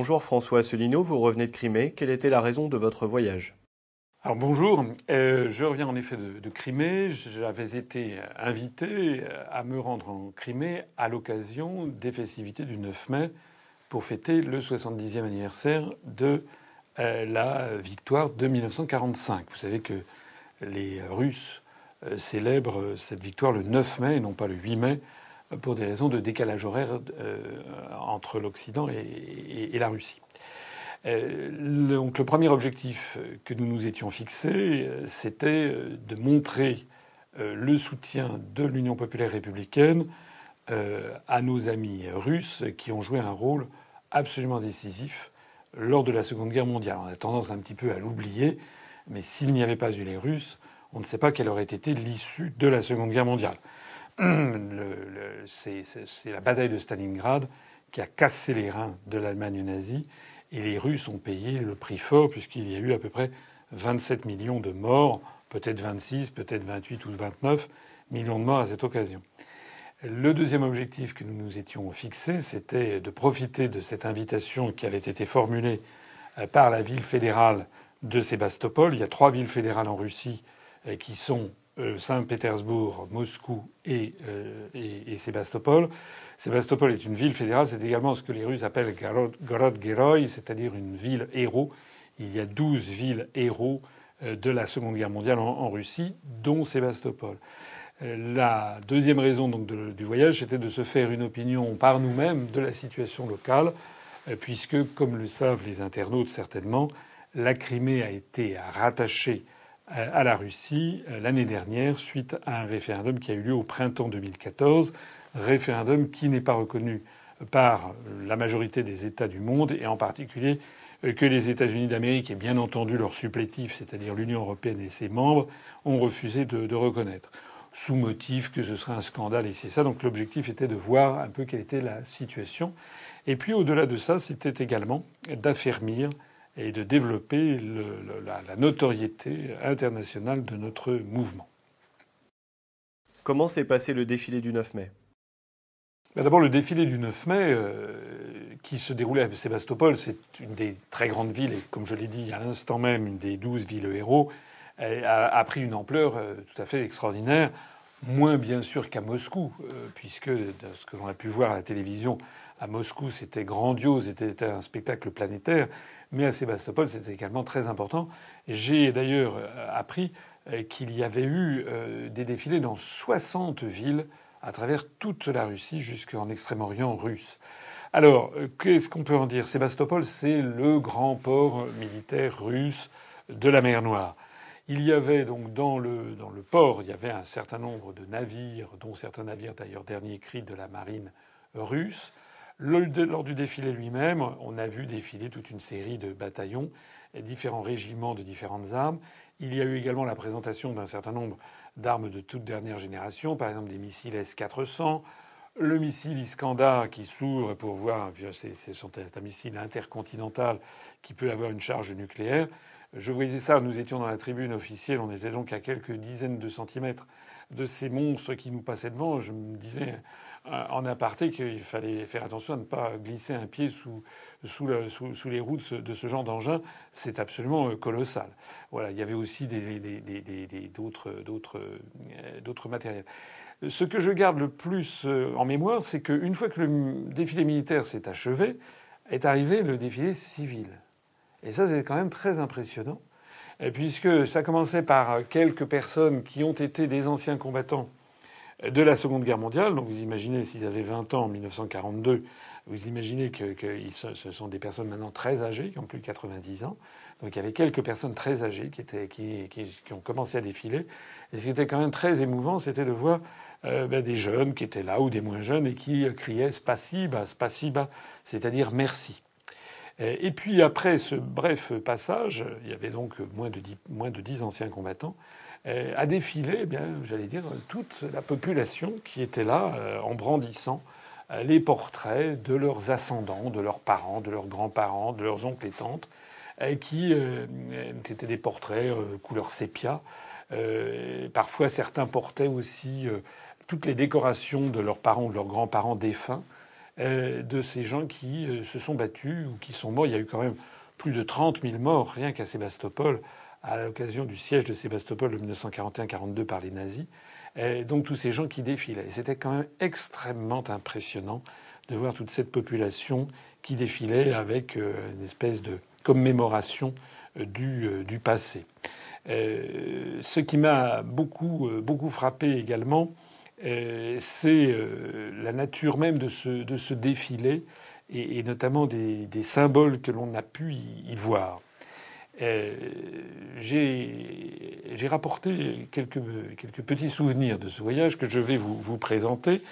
Bonjour François Asselineau, vous revenez de Crimée. Quelle était la raison de votre voyage? Alors bonjour, euh, je reviens en effet de, Crimée. J'avais été invité à me rendre en Crimée à l'occasion des festivités du 9 mai pour fêter le 70e anniversaire de euh, la victoire de 1945. Vous savez que les Russes euh, célèbrent cette victoire le 9 mai et non pas le 8 mai pour des raisons de décalage horaire entre l'Occident et, la Russie. Euh, donc le premier objectif que nous nous étions fixés, euh, c'était euh, de montrer le soutien de l'Union populaire républicaine à nos amis russes qui ont joué un rôle absolument décisif lors de la Seconde Guerre mondiale. On a tendance un petit peu à l'oublier, mais s'il n'y avait pas eu les Russes, on ne sait pas quelle aurait été l'issue de la Seconde Guerre mondiale. C'est la bataille de Stalingrad qui a cassé les reins de l'Allemagne nazie et les Russes ont payé le prix fort puisqu'il y a eu à peu près 27 millions de morts, peut-être 26, peut-être 28 ou 29 millions de morts à cette occasion. Le deuxième objectif que nous nous étions fixé, c'était de profiter de cette invitation qui avait été formulée euh, par la ville fédérale de Sébastopol. Il y a trois villes fédérales en Russie euh, qui sont Saint-Pétersbourg, Moscou et, et, et Sébastopol. Sébastopol est une ville fédérale. C'est également ce que les Russes appellent Gorod Geroi, c'est-à-dire une ville héros. Il y a douze villes héros euh, de la Seconde Guerre mondiale en, Russie, dont Sébastopol. Euh, la deuxième raison donc du voyage, c'était de se faire une opinion par nous-mêmes de la situation locale, euh, puisque, comme le savent les internautes certainement, la Crimée a été rattachée à la Russie l'année dernière suite à un référendum qui a eu lieu au printemps 2014 référendum qui n'est pas reconnu par la majorité des États du monde et en particulier euh, que les États-Unis d'Amérique et bien entendu leur supplétif, c'est-à-dire l'Union européenne et ses membres, ont refusé de, reconnaître, sous motif que ce serait un scandale et c'est ça. Donc l'objectif était de voir un peu quelle était la situation. Et puis au-delà de ça, c'était également d'affermir et de développer la notoriété internationale de notre mouvement. Comment s'est passé le défilé du 9 mai? D'abord, le défilé du 9 mai, euh, qui se déroulait à Sébastopol, c'est une des très grandes villes, et comme je l'ai dit à l'instant même, une des douze villes héros, a, pris une ampleur euh, tout à fait extraordinaire. Moins bien sûr qu'à Moscou, euh, puisque de ce que l'on a pu voir à la télévision, à Moscou, c'était grandiose, c'était un spectacle planétaire, mais à Sébastopol, c'était également très important. J'ai d'ailleurs appris qu'il y avait eu des défilés dans 60 villes à travers toute la Russie jusqu'en Extrême-Orient russe. Alors, euh, qu'est-ce qu'on peut en dire? Sébastopol, c'est le grand port militaire russe de la mer Noire. Il y avait donc dans le, dans le port, il y avait un certain nombre de navires, dont certains navires d'ailleurs dernier cri de la marine russe. Lors du défilé lui-même, on a vu défiler toute une série de bataillons, différents régiments de différentes armes. Il y a eu également la présentation d'un certain nombre d'armes de toute dernière génération, par exemple des missiles S-400, le missile Iskandar qui s'ouvre pour voir, c'est un missile intercontinental qui peut avoir une charge nucléaire. Je voyais ça, nous étions dans la tribune officielle, on était donc à quelques dizaines de centimètres de ces monstres qui nous passaient devant. Je me disais euh, en aparté qu'il fallait faire attention à ne pas glisser un pied sous, les roues de ce, genre d'engin. C'est absolument euh, colossal. Voilà, il y avait aussi euh, d'autres matériels. Ce que je garde le plus en mémoire, c'est qu'une fois que le défilé militaire s'est achevé, est arrivé le défilé civil. Et ça, c'est quand même très impressionnant, puisque ça commençait par quelques personnes qui ont été des anciens combattants de la Seconde Guerre mondiale. Donc vous imaginez s'ils avaient 20 ans en 1942, vous imaginez que, ce sont des personnes maintenant très âgées, qui ont plus de 90 ans. Donc il y avait quelques personnes très âgées qui, ont commencé à défiler. Et ce qui était quand même très émouvant, c'était de voir euh, ben, des jeunes qui étaient là ou des moins jeunes et qui criaient spasiba, spasiba, c'est-à-dire merci. Et puis après ce bref passage, il y avait donc moins de 10, moins de 10 anciens combattants euh, a défilé, eh bien, j'allais dire, toute la population qui était là euh, en brandissant euh, les portraits de leurs ascendants, de leurs parents, de leurs grands-parents, de leurs oncles et tantes, qui étaient des portraits couleur sépia. parfois, certains portaient aussi toutes les décorations de leurs parents ou de leurs grands-parents défunts. de ces gens qui se sont battus ou qui sont morts. Il y a eu quand même plus de 30 000 morts rien qu'à Sébastopol à l'occasion du siège de Sébastopol de 1941-42 par les nazis. Donc tous ces gens qui défilaient. C'était quand même extrêmement impressionnant de voir toute cette population qui défilait avec une espèce de commémoration du, du passé. Euh, ce qui m'a beaucoup, euh, beaucoup frappé également, euh, c'est la nature même de ce, défilé et, notamment des, symboles que l'on a pu y, voir. J'ai rapporté quelques, quelques, petits souvenirs de ce voyage que je vais vous, vous présenter.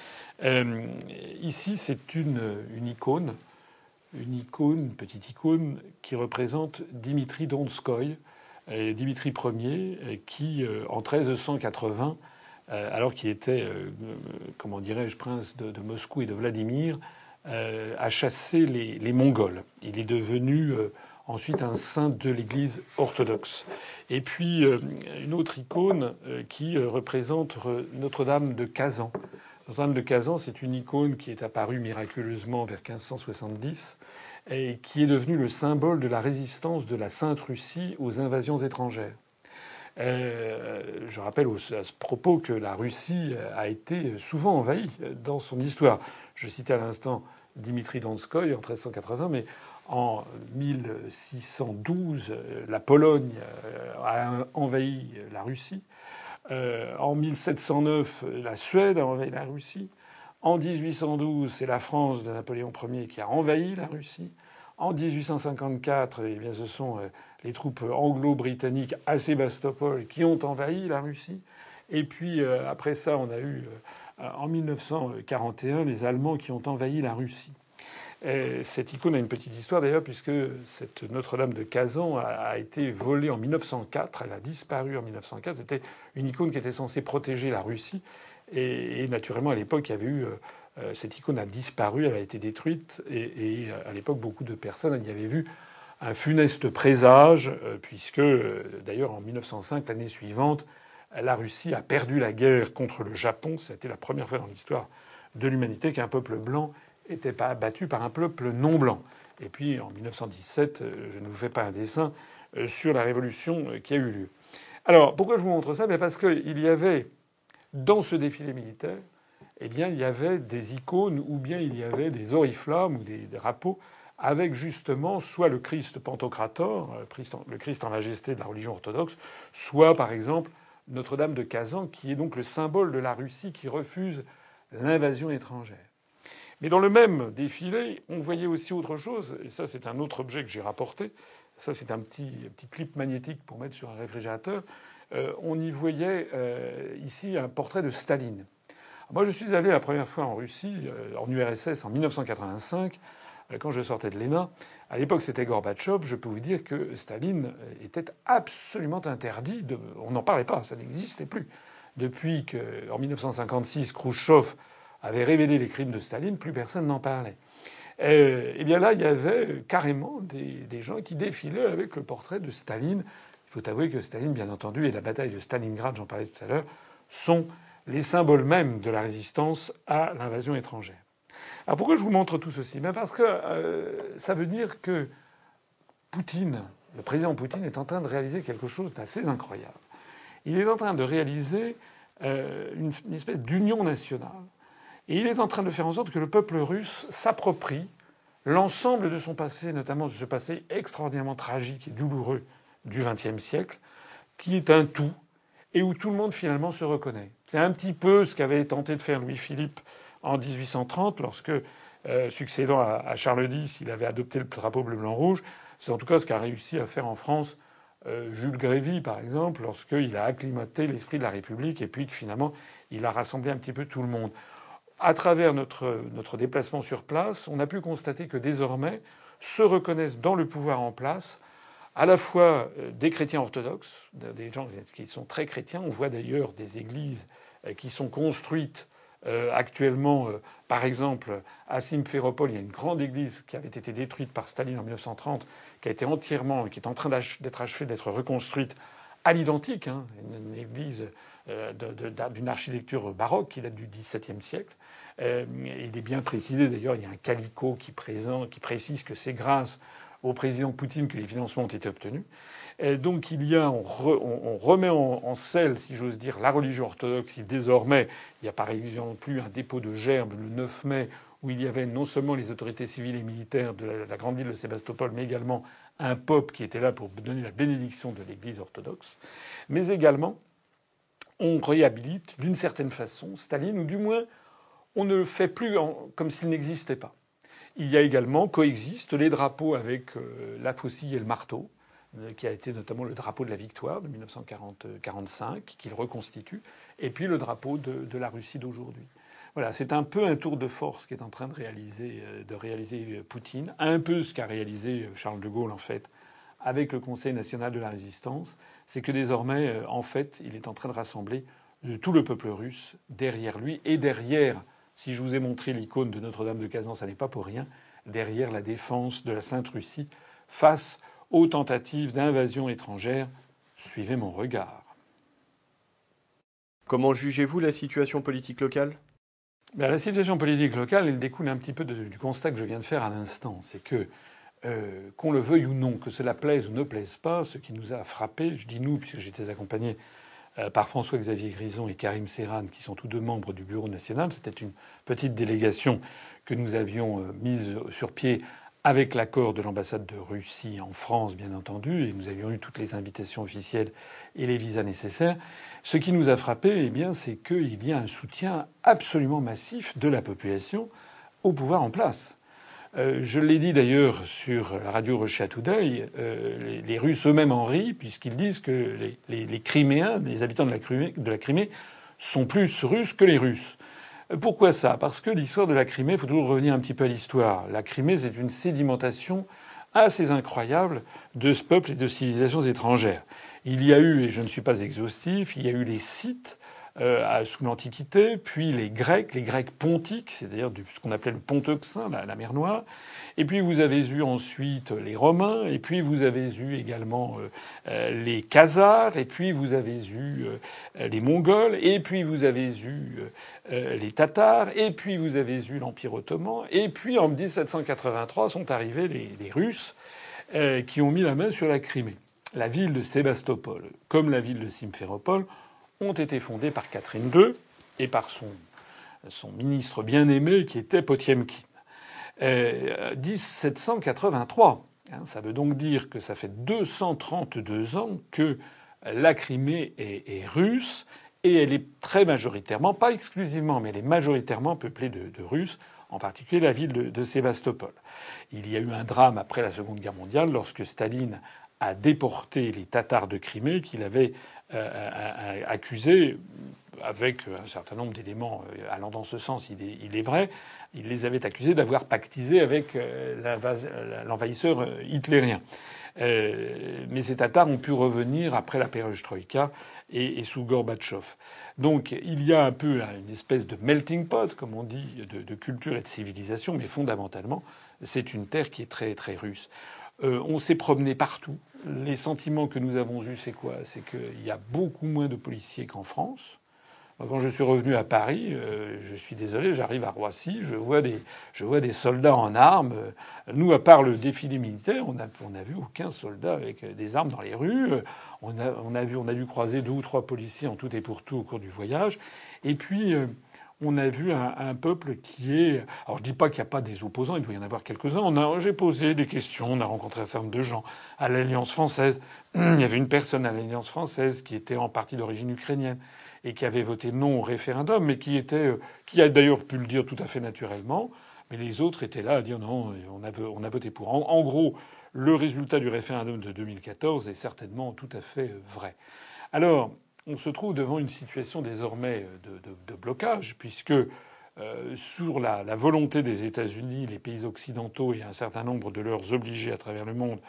ici, c'est une, une, icône, une icône, petite icône qui représente Dimitri Donskoy, Dimitri Ier, euh, qui, euh, en 1380, euh, alors qu'il était, comment dirais-je, prince de, Moscou et de Vladimir, a chassé les, Mongols. Il est devenu ensuite un saint de l'Église orthodoxe. Et puis une autre icône qui représente Notre-Dame de Kazan. Notre-Dame de Kazan, c'est une icône qui est apparue miraculeusement vers 1570 et qui est devenu le symbole de la résistance de la Sainte Russie aux invasions étrangères. Euh, je rappelle à ce propos que la Russie a été souvent envahie dans son histoire. Je citais à l'instant Dimitri Donskoy en 1380, mais en 1612, la Pologne a envahi la Russie. Euh, en 1709, la Suède a envahi la Russie. En 1812, c'est la France de Napoléon Ier qui a envahi la Russie. En 1854, eh bien, ce sont euh, les troupes anglo-britanniques à Sébastopol qui ont envahi la Russie. Et puis euh, après ça, on a eu euh, en 1941 les Allemands qui ont envahi la Russie. Cette icône a une petite histoire d'ailleurs, puisque cette Notre-Dame de Kazan a, été volée en 1904. Elle a disparu en 1904. C'était une icône qui était censée protéger la Russie. Et, naturellement, à l'époque, il y avait eu. Euh, cette icône a disparu, elle a été détruite. Et, à l'époque, beaucoup de personnes y avaient vu un funeste présage, euh, puisque euh, d'ailleurs en 1905, l'année suivante, la Russie a perdu la guerre contre le Japon. C'était la première fois dans l'histoire de l'humanité qu'un peuple blanc était battu par un peuple non blanc. Et puis en 1917, je ne vous fais pas un dessin sur la révolution qui a eu lieu. Alors pourquoi je vous montre ça? Parce qu'il y avait dans ce défilé militaire, eh bien, il y avait des icônes ou bien il y avait des oriflammes ou des drapeaux avec justement soit le Christ Pantocrator, euh, le Christ en majesté de la religion orthodoxe, soit par exemple Notre-Dame de Kazan, qui est donc le symbole de la Russie qui refuse l'invasion étrangère. Mais dans le même défilé, on voyait aussi autre chose, et ça c'est un autre objet que j'ai rapporté, ça c'est un petit, clip magnétique pour mettre sur un réfrigérateur, euh, on y voyait euh, ici un portrait de Staline. Moi, je suis allé la première fois en Russie, euh, en URSS, en 1985, quand je sortais de l'ENA. À l'époque, c'était Gorbatchev. Je peux vous dire que Staline était absolument interdit. On n'en parlait pas, ça n'existait plus. Depuis qu'en 1956, Khrouchtchev avait révélé les crimes de Staline, plus personne n'en parlait. Et, eh bien là, il y avait carrément des, des gens qui défilaient avec le portrait de Staline il faut avouer que Staline, bien entendu, et la bataille de Stalingrad, j'en parlais tout à l'heure, sont les symboles mêmes de la résistance à l'invasion étrangère. Alors pourquoi je vous montre tout ceci? Ben Parce que euh, ça veut dire que Poutine, le président Poutine, est en train de réaliser quelque chose d'assez incroyable. Il est en train de réaliser euh, une, espèce d'union nationale. Et il est en train de faire en sorte que le peuple russe s'approprie l'ensemble de son passé, notamment de ce passé extraordinairement tragique et douloureux du XXe siècle, qui est un tout et où tout le monde finalement se reconnaît. C'est un petit peu ce qu'avait tenté de faire Louis-Philippe en 1830 lorsque, euh, succédant à, Charles X, il avait adopté le drapeau bleu-blanc-rouge. C'est en tout cas ce qu'a réussi à faire en France euh, Jules Grévy, par exemple, lorsqu'il a acclimaté l'esprit de la République et puis que finalement il a rassemblé un petit peu tout le monde. À travers notre, notre déplacement sur place, on a pu constater que désormais se reconnaissent dans le pouvoir en place à la fois euh, des chrétiens orthodoxes, des gens qui sont très chrétiens. On voit d'ailleurs des églises euh, qui sont construites euh, actuellement. Par exemple, à Simferopol, il y a une grande église qui avait été détruite par Staline en 1930, qui a été entièrement, qui est en train d'être achevée, d'être reconstruite à l'identique, hein, une, église d'une architecture baroque qui date du XVIIe siècle. Euh, il est bien précisé d'ailleurs, il y a un calico qui, qui précise que c'est grâce au président Poutine que les financements ont été obtenus. Et donc il y a, on, remet en, en, selle, si j'ose dire, la religion orthodoxe. Désormais, il n'y a par exemple plus un dépôt de gerbes le 9 mai où il y avait non seulement les autorités civiles et militaires de la, grande ville de Sébastopol, mais également un pope qui était là pour donner la bénédiction de l'Église orthodoxe. Mais également, on réhabilite d'une certaine façon Staline, ou du moins on ne fait plus comme s'il n'existait pas. Il y a également, coexistent les drapeaux avec euh, la faucille et le marteau, euh, qui a été notamment le drapeau de la victoire de 1945, qu'il reconstitue, et puis le drapeau de la Russie d'aujourd'hui. Voilà, c'est un peu un tour de force qu'est en train de réaliser, euh, de réaliser Poutine, un peu ce qu'a réalisé Charles de Gaulle en fait avec le Conseil national de la résistance, c'est que désormais, euh, en fait, il est en train de rassembler tout le peuple russe derrière lui et derrière, si je vous ai montré l'icône de Notre-Dame de Kazan, ça n'est pas pour rien, derrière la défense de la Sainte Russie face aux tentatives d'invasion étrangère. Suivez mon regard. Comment jugez-vous la situation politique locale? Ben, la situation politique locale, elle découle un petit peu du constat que je viens de faire à l'instant. C'est que, euh, qu'on le veuille ou non, que cela plaise ou ne plaise pas, ce qui nous a frappé, je dis nous, puisque j'étais accompagné euh, par François-Xavier Grison et Karim Serran, qui sont tous deux membres du Bureau national. C'était une petite délégation que nous avions euh, mise sur pied avec l'accord de l'ambassade de Russie en France, bien entendu, et nous avions eu toutes les invitations officielles et les visas nécessaires. Ce qui nous a frappé, eh bien, c'est qu'il y a un soutien absolument massif de la population au pouvoir en place. Euh, je l'ai dit d'ailleurs sur la radio Russia euh, les, Russes eux-mêmes en rient puisqu'ils disent que les, Criméens, les habitants de la, Crimée, de la Crimée, sont plus russes que les Russes. Pourquoi ça? Parce que l'histoire de la Crimée, il faut toujours revenir un petit peu à l'histoire. La Crimée, c'est une sédimentation assez incroyable de ce peuple et de civilisations étrangères. Il y a eu, et je ne suis pas exhaustif, il y a eu les sites euh, sous l'Antiquité, puis les Grecs, les Grecs pontiques, c'est-à-dire ce qu'on appelait le Ponteuxin, la, la, mer Noire. Et puis vous avez eu ensuite les Romains, et puis vous avez eu également euh, euh, les Khazars, et puis vous avez eu les Mongols, et puis vous avez eu les Tatars, et puis vous avez eu l'Empire ottoman, et puis en 1783 sont arrivés les, les Russes qui ont mis la main sur la Crimée la ville de Sébastopol, comme la ville de Simferopol, ont été fondées par Catherine II et par son, ministre bien-aimé qui était Potiemkin. 1783. Euh, hein, ça veut donc dire que ça fait 232 ans que la Crimée est, russe et elle est très majoritairement, pas exclusivement, mais elle est majoritairement peuplée de, Russes, en particulier la ville de, de, Sébastopol. Il y a eu un drame après la Seconde Guerre mondiale lorsque Staline a déporté les Tatars de Crimée qu'il avait accusés avec un certain nombre d'éléments euh, allant dans ce sens, il est, vrai, il les avait accusés d'avoir pactisé avec l'envahisseur hitlérien. mais ces Tatars ont pu revenir après la perestroïka et, et sous Gorbatchev. Donc il y a un peu une espèce de melting pot, comme on dit, de, culture et de civilisation, mais fondamentalement, c'est une terre qui est très très russe. Euh, on s'est promené partout. Les sentiments que nous avons eus, c'est quoi? C'est qu'il y a beaucoup moins de policiers qu'en France. Quand je suis revenu à Paris, euh, je suis désolé, j'arrive à Roissy, je vois des, je vois des soldats en armes. Nous, à part le défilé militaire, on n'a on a vu aucun soldat avec des armes dans les rues. On a, on a, vu, on a dû croiser deux ou trois policiers en tout et pour tout au cours du voyage. Et puis, euh, on a vu un, peuple qui est. Alors je dis pas qu'il n'y a pas des opposants, il doit y en avoir quelques-uns. j'ai posé des questions, on a rencontré un certain nombre de gens à l'Alliance française. Il y avait une personne à l'Alliance française qui était en partie d'origine ukrainienne et qui avait voté non au référendum, mais qui était, euh, qui a d'ailleurs pu le dire tout à fait naturellement. Mais les autres étaient là à dire non, on a, on a voté pour. En, gros, le résultat du référendum de 2014 est certainement tout à fait vrai. Alors, on se trouve devant une situation désormais de, blocage, puisque euh, sur la, volonté des États-Unis, les pays occidentaux et un certain nombre de leurs obligés à travers le monde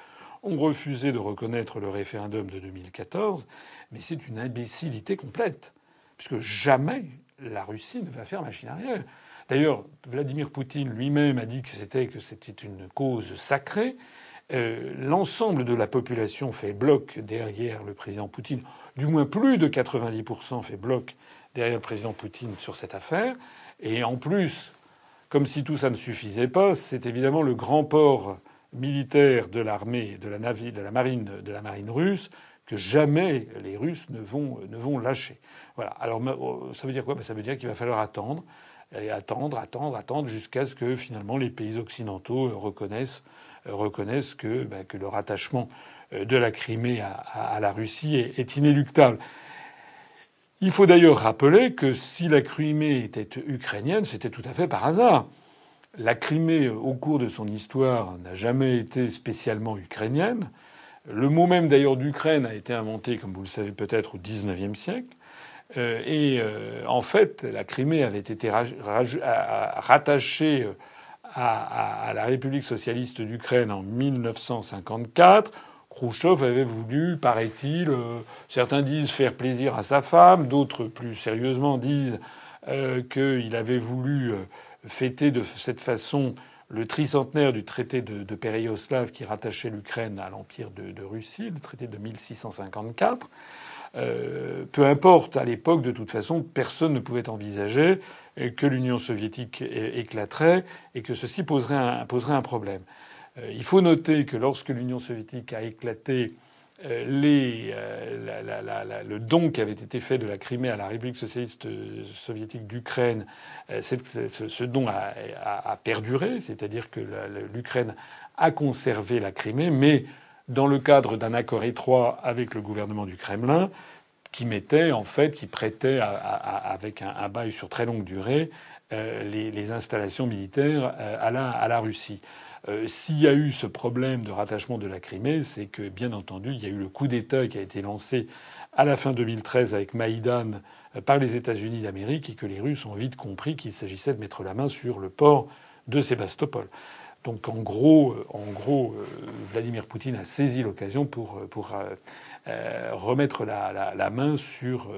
ont refusé de reconnaître le référendum de 2014, mais c'est une imbécilité complète, puisque jamais la Russie ne va faire machine arrière. D'ailleurs, Vladimir Poutine lui-même a dit que c'était que c'était une cause sacrée l'ensemble de la population fait bloc derrière le président Poutine, du moins plus de 90% fait bloc derrière le président Poutine sur cette affaire. Et en plus, comme si tout ça ne suffisait pas, c'est évidemment le grand port militaire de l'armée, de la de la marine, de la marine russe que jamais les Russes ne vont, ne vont lâcher. Voilà. Alors oh, ça veut dire quoi? Ben, Ça veut dire qu'il va falloir attendre, attendre, attendre, attendre, jusqu'à ce que finalement les pays occidentaux reconnaissent, reconnaissent que, ben, que le rattachement euh, de la Crimée à, la Russie est, est inéluctable. Il faut d'ailleurs rappeler que si la Crimée était ukrainienne, c'était tout à fait par hasard. La Crimée, au cours de son histoire, n'a jamais été spécialement ukrainienne. Le mot même d'ailleurs d'Ukraine a été inventé, comme vous le savez peut-être, au XIXe siècle. Euh, et euh, en fait, la Crimée avait été rattachée à, la République socialiste d'Ukraine en 1954. Khrouchtchev avait voulu, paraît-il, euh, certains disent faire plaisir à sa femme, d'autres plus sérieusement disent qu'il avait voulu fêter de cette façon le tricentenaire du traité de, de qui rattachait l'Ukraine à l'Empire de, Russie, le traité de 1654. Euh, peu importe, à l'époque, de toute façon, personne ne pouvait envisager que l'Union soviétique éclaterait et que ceci poserait un problème. Euh, il faut noter que lorsque l'Union soviétique a éclaté, euh, euh, le don qui avait été fait de la Crimée à la République socialiste soviétique d'Ukraine, ce, don a, perduré, c'est-à-dire que l'Ukraine a conservé la Crimée, mais dans le cadre d'un accord étroit avec le gouvernement du Kremlin, qui mettait en fait, qui prêtait avec un, bail sur très longue durée les, installations militaires à la Russie. Euh, s'il y a eu ce problème de rattachement de la Crimée, c'est que, bien entendu, il y a eu le coup d'État qui a été lancé à la fin 2013 avec Maïdan euh, par les États-Unis d'Amérique et que les Russes ont vite compris qu'il s'agissait de mettre la main sur le port de Sébastopol. Donc en gros, euh, Vladimir Poutine a saisi l'occasion pour, remettre la, main sur,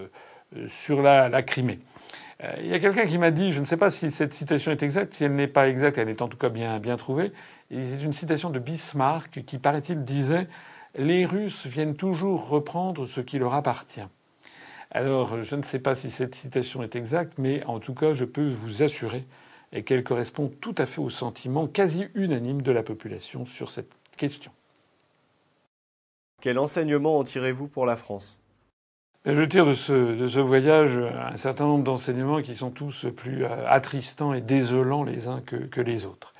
la Crimée. Il y a quelqu'un qui m'a dit, je ne sais pas si cette citation est exacte, si elle n'est pas exacte, elle est en tout cas bien, bien trouvée. C'est une citation de Bismarck qui, paraît-il, disait Les Russes viennent toujours reprendre ce qui leur appartient. Alors, je ne sais pas si cette citation est exacte, mais en tout cas, je peux vous assurer qu'elle correspond tout à fait au sentiment quasi unanime de la population sur cette question. Quel enseignement en tirez-vous pour la France? Je tire de ce, voyage un certain nombre d'enseignements qui sont tous plus euh, attristants et désolants les uns que, que les autres.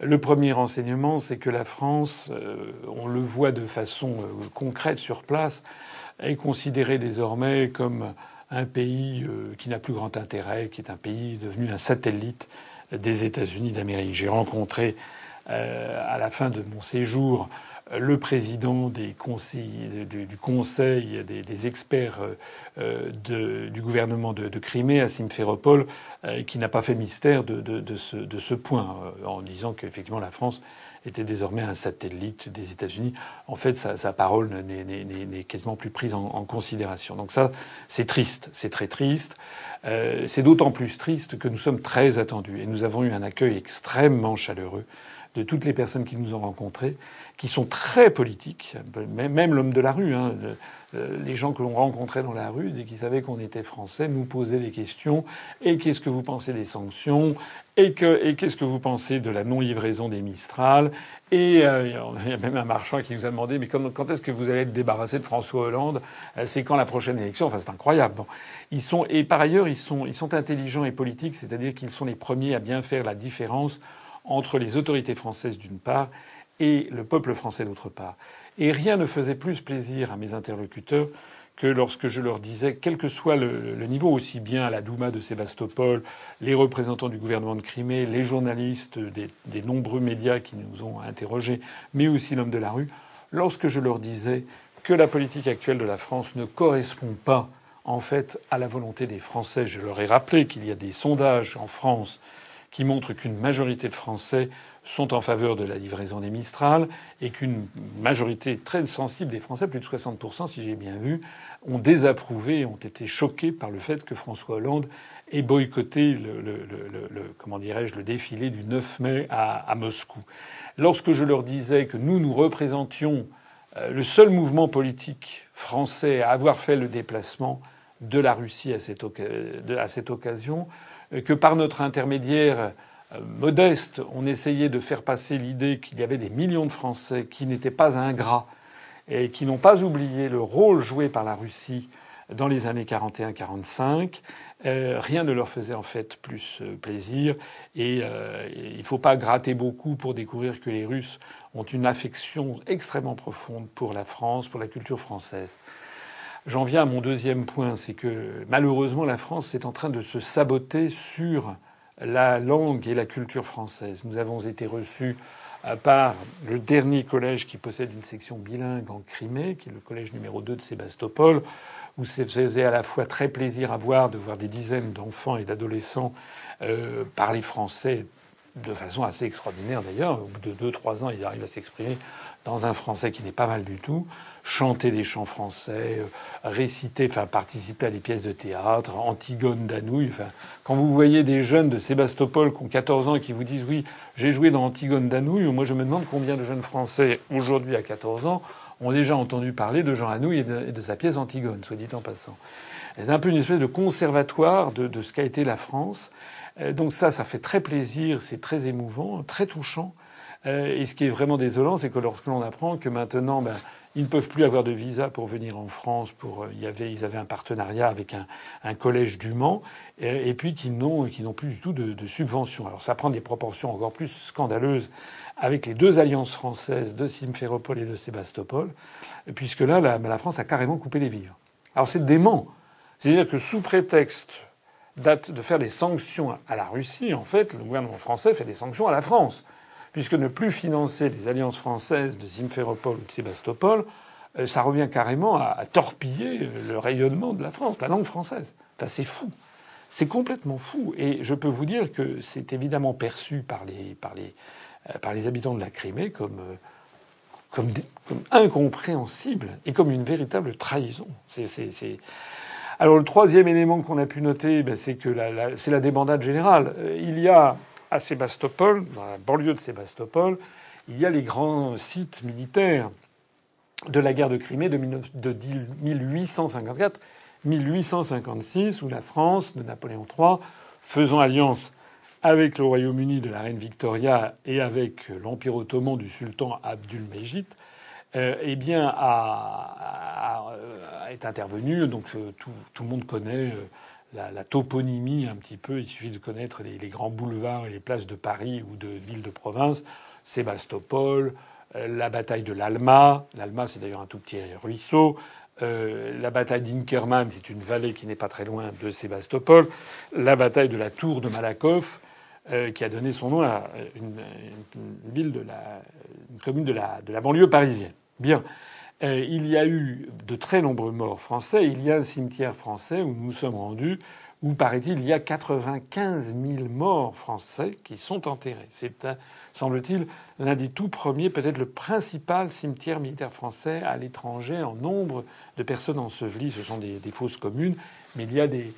Le premier renseignement, c'est que la France, euh, on le voit de façon euh, concrète sur place, est considérée désormais comme un pays qui n'a plus grand intérêt, qui est un pays devenu un satellite des États-Unis d'Amérique. J'ai rencontré à la fin de mon séjour le président du conseil des, experts du gouvernement de, Crimée à Simferopol euh, qui n'a pas fait mystère de, ce, point, euh, en disant qu'effectivement la France était désormais un satellite des États-Unis. En fait, sa, parole n'est quasiment plus prise en, en, considération. Donc ça, c'est triste, c'est très triste. Euh, c'est d'autant plus triste que nous sommes très attendus et nous avons eu un accueil extrêmement chaleureux de toutes les personnes qui nous ont rencontrés, qui sont très politiques, même l'homme de la rue. Hein, euh, les gens que l'on rencontrait dans la rue, dès qu'ils savaient qu'on était français, nous posaient des questions. Et qu'est-ce que vous pensez des sanctions? Et qu'est-ce que vous pensez de la non-livraison des Mistral? Et euh, il y a même un marchand qui nous a demandé mais quand, est-ce que vous allez être débarrassé de François Hollande? Euh, C'est quand la prochaine élection? Enfin, c'est incroyable. Ils sont et par ailleurs, ils sont intelligents et politiques, c'est-à-dire qu'ils sont les premiers à bien faire la différence entre les autorités françaises d'une part et le peuple français d'autre part. Et rien ne faisait plus plaisir à mes interlocuteurs que lorsque je leur disais, quel que soit le, niveau, aussi bien la Douma de Sébastopol, les représentants du gouvernement de Crimée, les journalistes des, des nombreux médias qui nous ont interrogés, mais aussi l'homme de la rue, lorsque je leur disais que la politique actuelle de la France ne correspond pas en fait à la volonté des Français, je leur ai rappelé qu'il y a des sondages en France qui montrent qu'une majorité de Français sont en faveur de la livraison des Mistral et qu'une majorité très sensible des Français, plus de 60% si j'ai bien vu, ont désapprouvé, ont été choqués par le fait que François Hollande ait boycotté le, comment dirais-je, le défilé du 9 mai à, Moscou. Lorsque je leur disais que nous, nous représentions euh, le seul mouvement politique français à avoir fait le déplacement de la Russie à cette, occasion, que par notre intermédiaire, euh, modeste, on essayait de faire passer l'idée qu'il y avait des millions de Français qui n'étaient pas ingrats et qui n'ont pas oublié le rôle joué par la Russie dans les années 41-45. Euh, rien ne leur faisait en fait plus euh, plaisir et euh, il ne faut pas gratter beaucoup pour découvrir que les Russes ont une affection extrêmement profonde pour la France, pour la culture française. J'en viens à mon deuxième point, c'est que malheureusement la France est en train de se saboter sur la langue et la culture française. Nous avons été reçus par le dernier collège qui possède une section bilingue en Crimée, qui est le collège numéro 2 de Sébastopol, où ça faisait à la fois très plaisir à voir de voir des dizaines d'enfants et d'adolescents euh, parler français de façon assez extraordinaire d'ailleurs. Au bout de deux, trois ans, ils arrivent à s'exprimer dans un français qui n'est pas mal du tout, chanter des chants français, euh, réciter, enfin participer à des pièces de théâtre, Antigone d'Anouilh. Enfin, quand vous voyez des jeunes de Sébastopol qui ont 14 ans et qui vous disent oui, j'ai joué dans Antigone d'Anouilh, moi je me demande combien de jeunes Français aujourd'hui à 14 ans ont déjà entendu parler de Jean Anouilh et de, sa pièce Antigone, soit dit en passant. C'est un peu une espèce de conservatoire de, de ce qu'a été la France. Euh, donc ça, ça fait très plaisir, c'est très émouvant, très touchant. Euh, et ce qui est vraiment désolant, c'est que lorsque l'on apprend que maintenant, ben, ils ne peuvent plus avoir de visa pour venir en France. Pour, euh, y avait, ils avaient un partenariat avec un, collège du Mans, et, puis qu'ils n'ont, n'ont plus du tout de, de subventions. Alors ça prend des proportions encore plus scandaleuses avec les deux alliances françaises de Simferopol et de Sébastopol, puisque là, la, la France a carrément coupé les vivres. Alors c'est dément. C'est-à-dire que sous prétexte de faire des sanctions à la Russie, en fait, le gouvernement français fait des sanctions à la France puisque ne plus financer les alliances françaises de Simferopol ou de Sébastopol, euh, ça revient carrément à, torpiller le rayonnement de la France, la langue française. Enfin, c'est fou. C'est complètement fou. Et je peux vous dire que c'est évidemment perçu par les, par les, euh, par les habitants de la Crimée comme, euh, comme, incompréhensible et comme une véritable trahison. C'est, c'est, Alors le troisième élément qu'on a pu noter, ben, c'est que la, c'est la débandade générale. Il y a à Sébastopol, dans la banlieue de Sébastopol, il y a les grands sites militaires de la guerre de Crimée de 1854-1856, où la France de Napoléon III, faisant alliance avec le Royaume-Uni de la reine Victoria et avec l'Empire ottoman du sultan Abdul-Mejid, euh, eh bien, a, est intervenu. Donc tout, tout, le monde connaît euh, la, toponymie un petit peu. Il suffit de connaître les, grands boulevards et les places de Paris ou de villes de province. Sébastopol, euh, la bataille de l'Alma. L'Alma, c'est d'ailleurs un tout petit ruisseau. Euh, la bataille d'Inkerman, c'est une vallée qui n'est pas très loin de Sébastopol. La bataille de la tour de Malakoff, euh, qui a donné son nom à une, ville de la, une commune de la, de la banlieue parisienne. Bien. Euh, il y a eu de très nombreux morts français. Il y a un cimetière français où nous sommes rendus, où, paraît-il, il y a 95 000 morts français qui sont enterrés. C'est, semble-t-il, l'un des tout premiers, peut-être le principal cimetière militaire français à l'étranger en nombre de personnes ensevelies. Ce sont des, fausses communes, mais il y a des,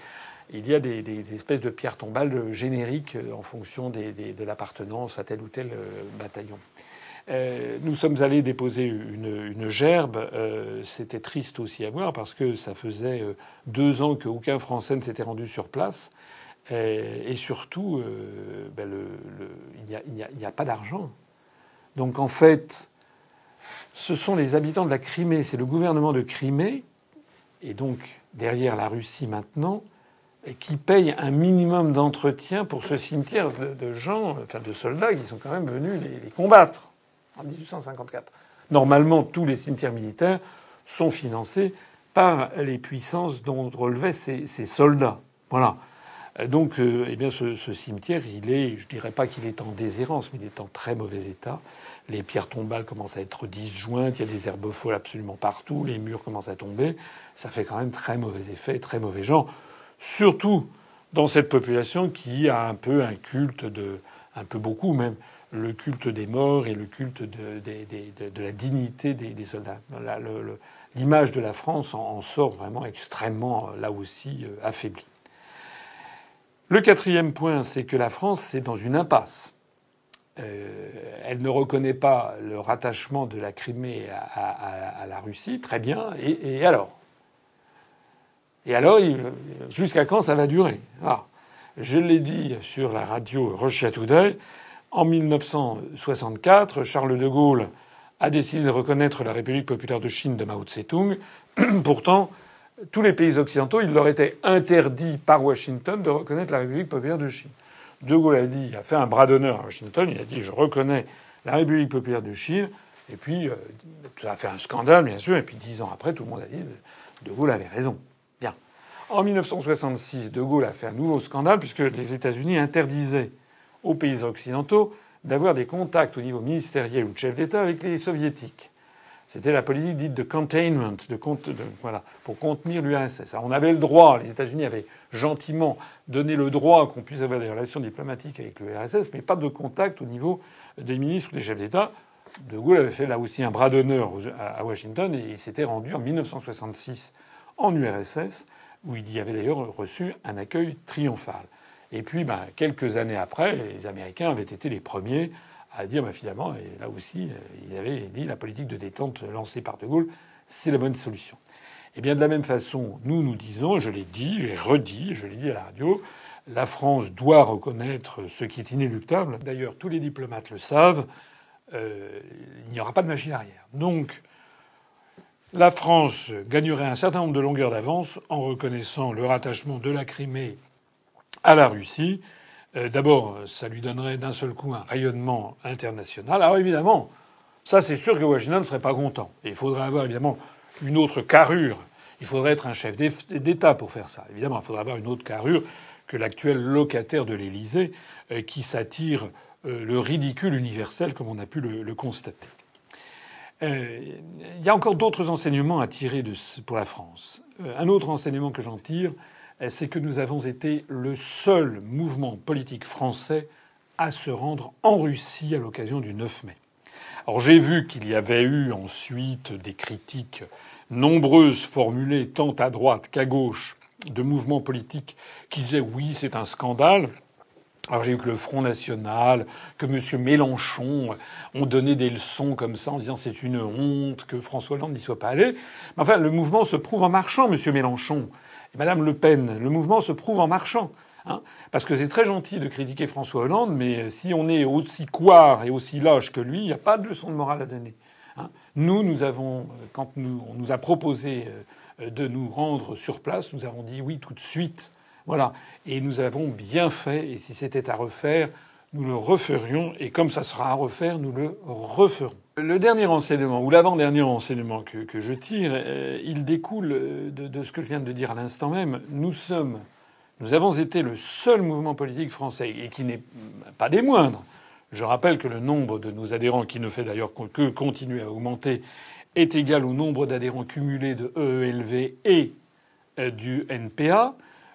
espèces de pierres tombales génériques en fonction de l'appartenance à tel ou tel euh, bataillon. Euh, nous sommes allés déposer une, gerbe. Euh, C'était triste aussi à voir parce que ça faisait euh, deux ans qu'aucun Français ne s'était rendu sur place. Et, surtout, il n'y a, pas d'argent. Donc en fait, ce sont les habitants de la Crimée, c'est le gouvernement de Crimée, et donc derrière la Russie maintenant, qui paye un minimum d'entretien pour ce cimetière de gens, enfin de soldats qui sont quand même venus les combattre en 1854. Normalement, tous les cimetières militaires sont financés par les puissances dont relevaient ces, soldats. Voilà. Donc, euh, eh bien, ce, ce, cimetière, il est, je dirais pas qu'il est en déshérence, mais il est en très mauvais état. Les pierres tombales commencent à être disjointes, il y a des herbes folles absolument partout, les murs commencent à tomber. Ça fait quand même très mauvais effet, très mauvais genre. Surtout dans cette population qui a un peu un culte de, un peu beaucoup même, le culte des morts et le culte de, la dignité des, soldats. L'image de la France en, sort vraiment extrêmement, là aussi, euh, affaiblie. Le quatrième point, c'est que la France est dans une impasse. Euh, elle ne reconnaît pas le rattachement de la Crimée à, la Russie, très bien. Et, alors? Et alors, jusqu'à quand ça va durer? Ah, Je l'ai dit sur la radio Russia Today. En 1964, Charles de Gaulle a décidé de reconnaître la République populaire de Chine de Mao Tse-tung. Pourtant, tous les pays occidentaux, il leur était interdit par Washington de reconnaître la République populaire de Chine. De Gaulle a dit, a fait un bras d'honneur à Washington, il a dit je reconnais la République populaire de Chine. Et puis, euh, ça a fait un scandale, bien sûr. Et puis, dix ans après, tout le monde a dit De Gaulle avait raison. Bien. En 1966, De Gaulle a fait un nouveau scandale puisque les États-Unis interdisaient aux pays occidentaux d'avoir des contacts au niveau ministériel ou de chef d'État avec les soviétiques. C'était la politique dite de containment, de, voilà, pour contenir l'URSS. On avait le droit, les États-Unis avaient gentiment donné le droit qu'on puisse avoir des relations diplomatiques avec l'URSS, mais pas de contact au niveau des ministres ou des chefs d'État. De Gaulle avait fait là aussi un bras d'honneur à Washington et il s'était rendu en 1966 en URSS, où il y avait d'ailleurs reçu un accueil triomphal. Et puis, ben, quelques années après, les Américains avaient été les premiers à dire, ben, finalement, et là aussi, ils avaient dit la politique de détente lancée par De Gaulle, c'est la bonne solution. Et bien, de la même façon, nous nous disons, je l'ai dit, je l'ai redit, je l'ai dit à la radio, la France doit reconnaître ce qui est inéluctable. D'ailleurs, tous les diplomates le savent, euh, il n'y aura pas de machine arrière. Donc, la France gagnerait un certain nombre de longueurs d'avance en reconnaissant le rattachement de la Crimée à la Russie. Euh, d'abord, ça lui donnerait d'un seul coup un rayonnement international. Alors évidemment, ça c'est sûr que Washington ne serait pas content. il faudrait avoir évidemment une autre carrure. Il faudrait être un chef d'État pour faire ça. Évidemment, il faudrait avoir une autre carrure que l'actuel locataire de l'Élysée euh, qui s'attire euh, le ridicule universel comme on a pu le, constater. il y a encore d'autres enseignements à tirer pour la France. un autre enseignement que j'en tire, c'est que nous avons été le seul mouvement politique français à se rendre en Russie à l'occasion du 9 mai. Alors j'ai vu qu'il y avait eu ensuite des critiques nombreuses formulées tant à droite qu'à gauche de mouvements politiques qui disaient oui c'est un scandale. Alors j'ai vu que le Front National, que M. Mélenchon ont donné des leçons comme ça en disant c'est une honte que François Hollande n'y soit pas allé. Mais enfin, le mouvement se prouve en marchant, M. Mélenchon. Madame Le Pen, le mouvement se prouve en marchant. Hein, parce que c'est très gentil de critiquer François Hollande, mais si on est aussi couard et aussi lâche que lui, il n'y a pas de leçon de morale à donner. Hein. Nous, nous avons, quand nous, on nous a proposé euh, de nous rendre sur place, nous avons dit oui tout de suite. Voilà. Et nous avons bien fait. Et si c'était à refaire, nous le referions. Et comme ça sera à refaire, nous le referons. Le dernier enseignement, ou l'avant-dernier enseignement que, je tire, euh, il découle de, ce que je viens de dire à l'instant même. Nous sommes, nous avons été le seul mouvement politique français, et qui n'est pas des moindres. Je rappelle que le nombre de nos adhérents, qui ne fait d'ailleurs que continuer à augmenter, est égal au nombre d'adhérents cumulés de EELV et euh, du NPA.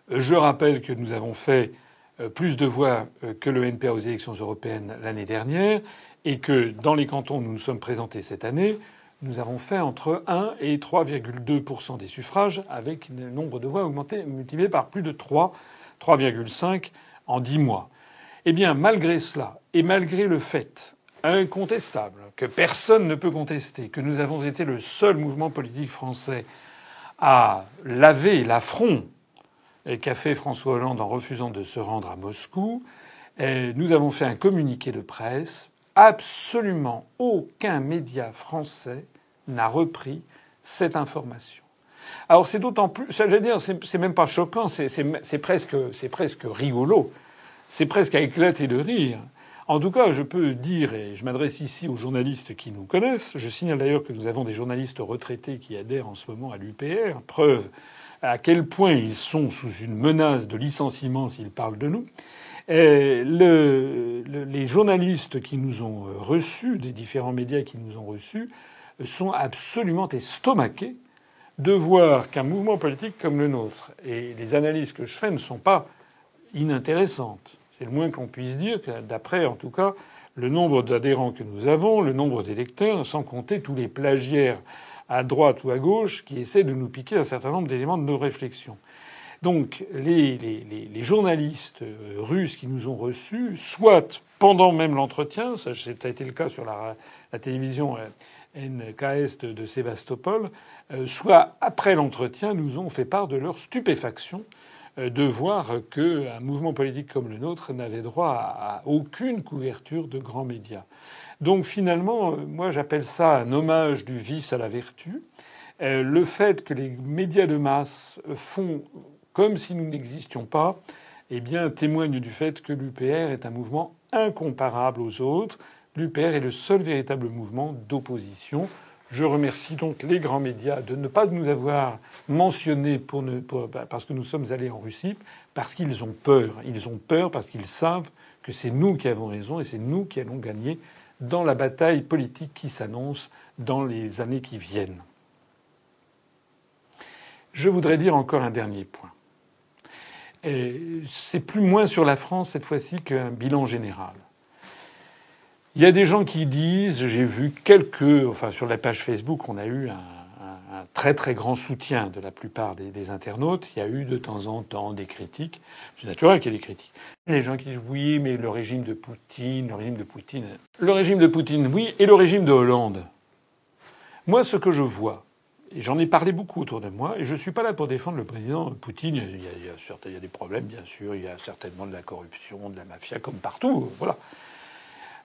Je rappelle que nous avons fait euh, plus de voix que le NPA aux élections européennes l'année dernière et que dans les cantons où nous nous sommes présentés cette année, nous avons fait entre 1 et 3,2% des suffrages, avec le nombre de voix augmenté, multiplié par plus de 3, 3,5 en 10 mois. Eh bien, malgré cela, et malgré le fait incontestable que personne ne peut contester que nous avons été le seul mouvement politique français à laver l'affront qu'a fait François Hollande en refusant de se rendre à Moscou, eh, nous avons fait un communiqué de presse absolument aucun média français n'a repris cette information. Alors c'est d'autant plus, j'allais dire, c'est même pas choquant, c'est presque, c'est presque rigolo, c'est presque à éclater de rire. En tout cas, je peux dire, et je m'adresse ici aux journalistes qui nous connaissent, je signale d'ailleurs que nous avons des journalistes retraités qui adhèrent en ce moment à l'UPR, preuve à quel point ils sont sous une menace de licenciement s'ils parlent de nous. Le, les journalistes qui nous ont euh, reçus, des différents médias qui nous ont reçus, sont absolument estomaqués de voir qu'un mouvement politique comme le nôtre, et les analyses que je fais ne sont pas inintéressante. C'est le moins qu'on puisse dire, d'après en tout cas le nombre d'adhérents que nous avons, le nombre d'électeurs, sans compter tous les plagiaires à droite ou à gauche qui essaient de nous piquer un certain nombre d'éléments de nos réflexions. Donc les, journalistes euh, russes qui nous ont reçus, soit pendant même l'entretien, ça, ça, a été le cas sur la, la télévision euh, NKS de, de Sébastopol, euh, soit après l'entretien, nous ont fait part de leur stupéfaction de voir qu'un mouvement politique comme le nôtre n'avait droit à aucune couverture de grands médias. Donc finalement, moi j'appelle ça un hommage du vice à la vertu. Le fait que les médias de masse font comme si nous n'existions pas, eh bien, témoigne du fait que l'UPR est un mouvement incomparable aux autres. L'UPR est le seul véritable mouvement d'opposition. Je remercie donc les grands médias de ne pas nous avoir mentionnés bah, parce que nous sommes allés en Russie, parce qu'ils ont peur. Ils ont peur parce qu'ils savent que c'est nous qui avons raison et c'est nous qui allons gagner dans la bataille politique qui s'annonce dans les années qui viennent. Je voudrais dire encore un dernier point c'est plus moins sur la France cette fois-ci qu'un bilan général. Il y a des gens qui disent, j'ai vu quelques, enfin sur la page Facebook, on a eu un, très très grand soutien de la plupart des, internautes. Il y a eu de temps en temps des critiques. C'est naturel qu'il y ait des critiques. Les gens qui disent oui, mais le régime de Poutine, le régime de Poutine, le régime de Poutine, oui, et le régime de Hollande. Moi, ce que je vois, j'en ai parlé beaucoup autour de moi. Et je ne suis pas là pour défendre le président Poutine. Il y, a, il, des problèmes, bien sûr. Il y a certainement de la corruption, de la mafia, comme partout. Voilà.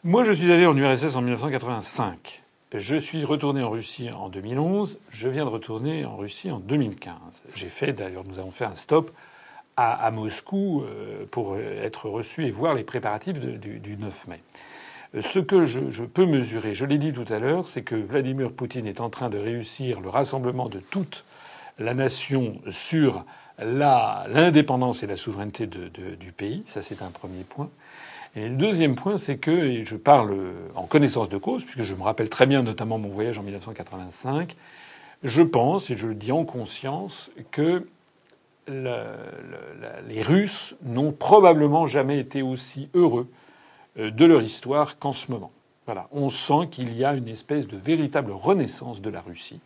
Moi, je suis allé en URSS en 1985. Je suis retourné en Russie en 2011. Je viens de retourner en Russie en 2015. J'ai fait, d'ailleurs, nous avons fait un stop à, Moscou euh, pour être reçu et voir les préparatifs du 9 mai. Ce que je, peux mesurer, je l'ai dit tout à l'heure, c'est que Vladimir Poutine est en train de réussir le rassemblement de toute la nation sur l'indépendance et la souveraineté du pays. Ça, c'est un premier point. Et le deuxième point, c'est que, et je parle en connaissance de cause, puisque je me rappelle très bien notamment mon voyage en 1985, je pense, et je le dis en conscience, que les Russes n'ont probablement jamais été aussi heureux euh, de leur histoire qu'en ce moment. Voilà. On sent qu'il y a une espèce de véritable renaissance de la Russie.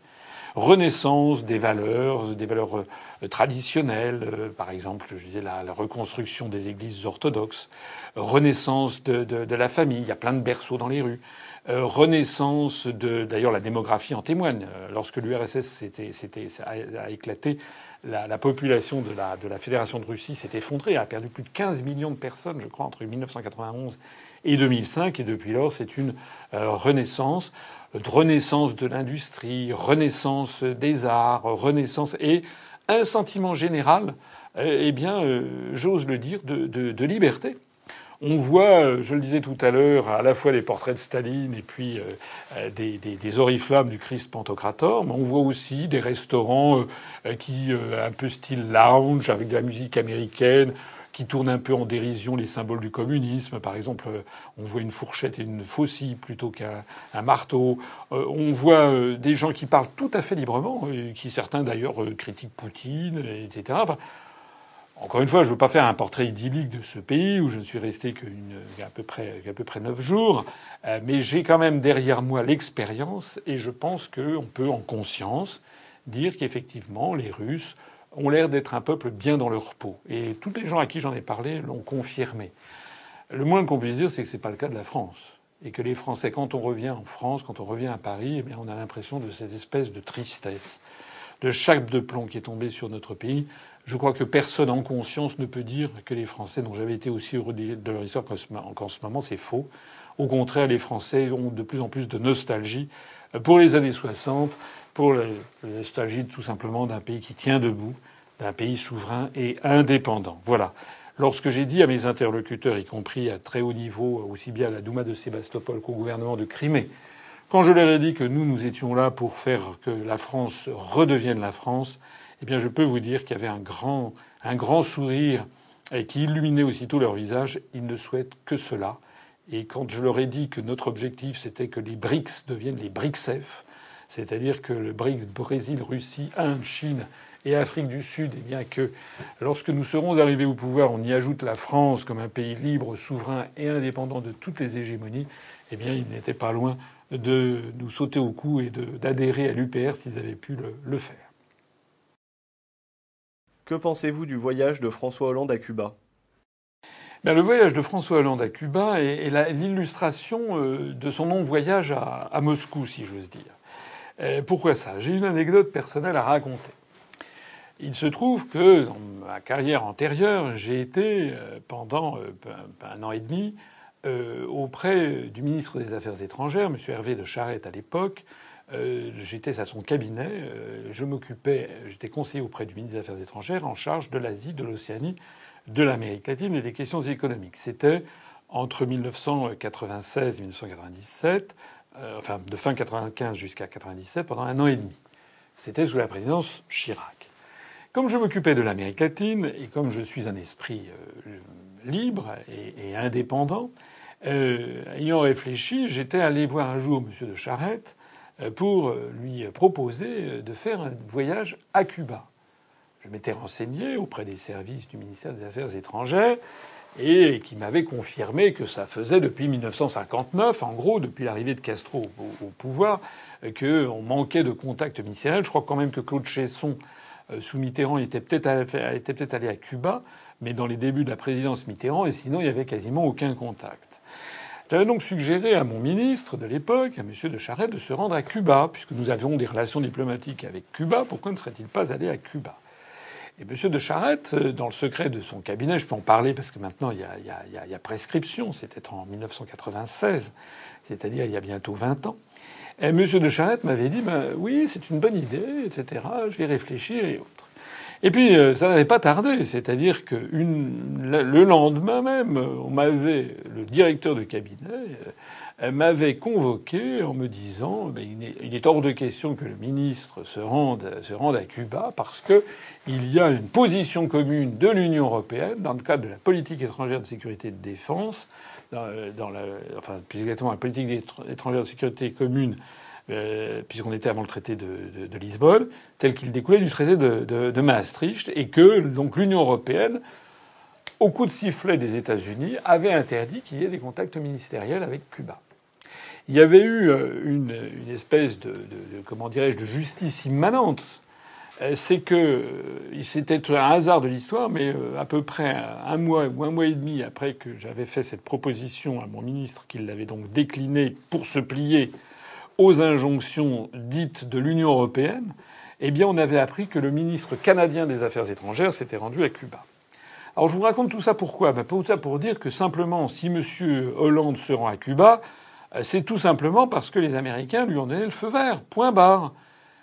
Renaissance des valeurs, des valeurs euh, traditionnelles, euh, par exemple, je disais la, reconstruction des églises orthodoxes, renaissance de, de, la famille, il y a plein de berceaux dans les rues, renaissance de, d'ailleurs la démographie en témoigne. Lorsque l'URSS a, éclaté, la, la, population de la, de Fédération de Russie s'est effondrée, a perdu plus de 15 millions de personnes, je crois, entre 1991 et 2005. Et depuis lors, c'est une euh, renaissance, renaissance de l'industrie, renaissance des arts, renaissance et un sentiment général, euh, eh bien, euh, j'ose le dire, de, de, de, liberté. On voit, je le disais tout à l'heure, à la fois les portraits de Staline et puis des, des, des, oriflammes du Christ Pantocrator, mais on voit aussi des restaurants qui, un peu style lounge, avec de la musique américaine, qui tournent un peu en dérision les symboles du communisme. Par exemple, euh, on voit une fourchette et une faucille plutôt qu'un marteau. Euh, on voit euh, des gens qui parlent tout à fait librement, qui certains d'ailleurs critiquent Poutine, etc. encore une fois, je ne veux pas faire un portrait idyllique de ce pays où je ne suis resté qu'à peu près neuf jours, mais j'ai quand même derrière moi l'expérience et je pense qu'on peut en conscience dire qu'effectivement les Russes ont l'air d'être un peuple bien dans leur peau. Et tous les gens à qui j'en ai parlé l'ont confirmé. Le moins qu'on puisse dire, c'est que ce n'est pas le cas de la France. Et que les Français, quand on revient en France, quand on revient à Paris, eh on a l'impression de cette espèce de tristesse, de chaque de plomb qui est tombé sur notre pays. Je crois que personne en conscience ne peut dire que les Français n'ont jamais été aussi heureux de leur histoire qu'en ce moment. C'est faux. Au contraire, les Français ont de plus en plus de nostalgie pour les années 60 pour la nostalgie tout simplement d'un pays qui tient debout, d'un pays souverain et indépendant. Voilà. Lorsque j'ai dit à mes interlocuteurs, y compris à très haut niveau, aussi bien à la Douma de Sébastopol qu'au gouvernement de Crimée, quand je leur ai dit que nous, nous étions là pour faire que la France redevienne la France, eh bien, je peux vous dire qu'il y avait un grand, sourire et qui illuminait aussitôt leur visage. Ils ne souhaitent que cela. Et quand je leur ai dit que notre objectif, c'était que les BRICS deviennent les BRICSF, c'est-à-dire que le BRICS, Brésil, Russie, Inde, Chine et Afrique du Sud, eh bien que lorsque nous serons arrivés au pouvoir, on y ajoute la France comme un pays libre, souverain et indépendant de toutes les hégémonies, eh bien il n'était pas loin de nous sauter au cou et d'adhérer à l'UPR s'ils avaient pu le, faire. Que pensez-vous du voyage de François Hollande à Cuba? Le voyage de François Hollande à Cuba est, l'illustration euh, de son non-voyage à, Moscou, si j'ose dire. Euh, pourquoi ça? J'ai une anecdote personnelle à raconter. Il se trouve que dans ma carrière antérieure, j'ai été euh, pendant un an et demi auprès du ministre des Affaires étrangères, M. Hervé de Charette à l'époque. J'étais à son cabinet. Je m'occupais, j'étais conseiller auprès du ministre des Affaires étrangères en charge de l'Asie, de l'Océanie de l'Amérique latine et des questions économiques. C'était entre 1996 et 1997, euh, enfin de fin 95 jusqu'à 97, pendant un an et demi. C'était sous la présidence Chirac. Comme je m'occupais de l'Amérique latine et comme je suis un esprit euh, libre et, indépendant, euh, ayant réfléchi, j'étais allé voir un jour M. de Charette pour lui proposer de faire un voyage à Cuba je m'étais renseigné auprès des services du ministère des Affaires étrangères et qui m'avaient confirmé que ça faisait depuis 1959, en gros, depuis l'arrivée de Castro au, pouvoir, qu'on manquait de contacts ministériels. Je crois quand même que Claude Chesson, euh, sous Mitterrand, était peut-être allé à Cuba, mais dans les débuts de la présidence Mitterrand, et sinon il n'y avait quasiment aucun contact. J'avais donc suggéré à mon ministre de l'époque, à M. de Charette, de se rendre à Cuba, puisque nous avions des relations diplomatiques avec Cuba. Pourquoi ne serait-il pas allé à Cuba? Et M. de Charette, euh, dans le secret de son cabinet, je peux en parler parce que maintenant il y a, prescription, c'était en 1996, c'est-à-dire il y a bientôt 20 ans. Et M. de Charette m'avait dit ben, oui, c'est une bonne idée, etc. Je vais réfléchir et. Et puis euh, ça n'avait pas tardé, c'est-à-dire que le lendemain même, on m'avait le directeur de cabinet m'avait convoqué en me disant il, est, hors de question que le ministre se rende, à Cuba parce que il y a une position commune de l'Union européenne dans le cadre de la politique étrangère de sécurité et de défense, la, enfin plus exactement la politique étrangère de sécurité commune, euh, puisqu'on était avant le traité de, Lisbonne, tel qu'il découlait du traité de, Maastricht, et que donc l'Union européenne au coup de sifflet des États-Unis, avait interdit qu'il y ait des contacts ministériels avec Cuba. Il y avait eu euh, une, espèce de, comment dirais-je de justice immanente. Euh, c'est que c'était un hasard de l'histoire, mais à peu près un mois ou un mois et demi après que j'avais fait cette proposition à mon ministre, qu'il l'avait donc déclinée pour se plier aux injonctions dites de l'Union européenne, eh bien, on avait appris que le ministre canadien des Affaires étrangères s'était rendu à Cuba. Alors je vous raconte tout ça pourquoi? Ben, Tout ça pour dire que simplement, si M. Hollande se rend à Cuba, euh, c'est tout simplement parce que les Américains lui ont donné le feu vert. Point barre.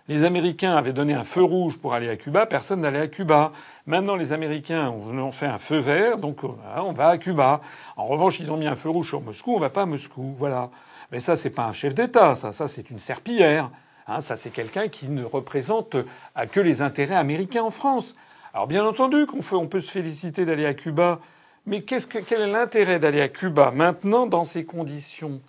Les Américains avaient donné un feu rouge pour aller à Cuba, personne n'allait à Cuba. Maintenant, les Américains ont fait un feu vert, donc on va à Cuba. En revanche, ils ont mis un feu rouge sur Moscou, on va pas à Moscou. Voilà. Mais ça, c'est pas un chef d'État, ça, ça c'est une serpillière. Hein, ça, c'est quelqu'un qui ne représente que les intérêts américains en France. Alors bien entendu qu'on on peut se féliciter d'aller à Cuba, mais quel est l'intérêt d'aller à Cuba maintenant dans ces conditions?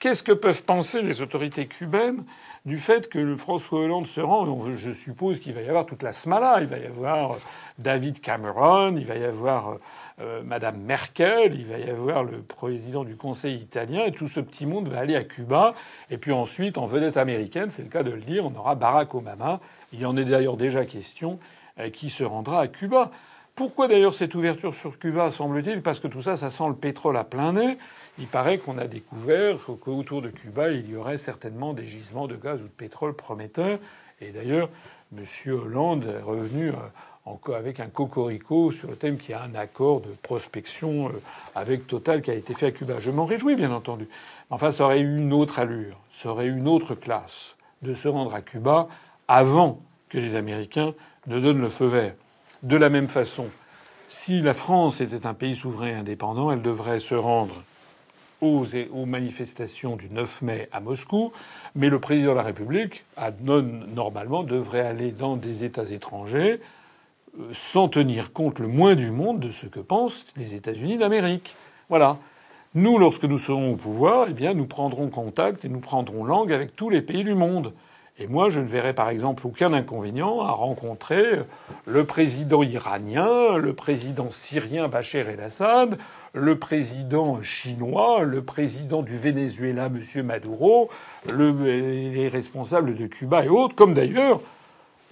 Qu'est-ce que peuvent penser les autorités cubaines du fait que François Hollande se rend? Je suppose qu'il va y avoir toute la smala. Il va y avoir David Cameron, il va y avoir euh, Madame Merkel, il va y avoir le président du Conseil italien, et tout ce petit monde va aller à Cuba. Et puis ensuite, en vedette américaine, c'est le cas de le dire, on aura Barack Obama. Il y en est d'ailleurs déjà question. Euh, qui se rendra à Cuba. Pourquoi d'ailleurs cette ouverture sur Cuba, semble-t-il? Parce que tout ça, ça sent le pétrole à plein nez. Il paraît qu'on a découvert qu'autour de Cuba, il y aurait certainement des gisements de gaz ou de pétrole prometteurs. Et d'ailleurs, M. Hollande est revenu euh, avec un cocorico sur le thème qu'il y a un accord de prospection euh, avec Total qui a été fait à Cuba. Je m'en réjouis, bien entendu. Enfin, ça aurait eu une autre allure, ça aurait eu une autre classe de se rendre à Cuba avant que les Américains ne donne le feu vert. De la même façon, si la France était un pays souverain et indépendant, elle devrait se rendre aux, manifestations du 9 mai à Moscou, mais le président de la République, normalement, devrait aller dans des États étrangers sans tenir compte le moins du monde de ce que pensent les États-Unis d'Amérique. Voilà. Nous, lorsque nous serons au pouvoir, eh bien, nous prendrons contact et nous prendrons langue avec tous les pays du monde. Et moi, je ne verrais par exemple aucun inconvénient à rencontrer le président iranien, le président syrien Bachar el-Assad, le président chinois, le président du Venezuela, M. Maduro, les responsables de Cuba et autres, comme d'ailleurs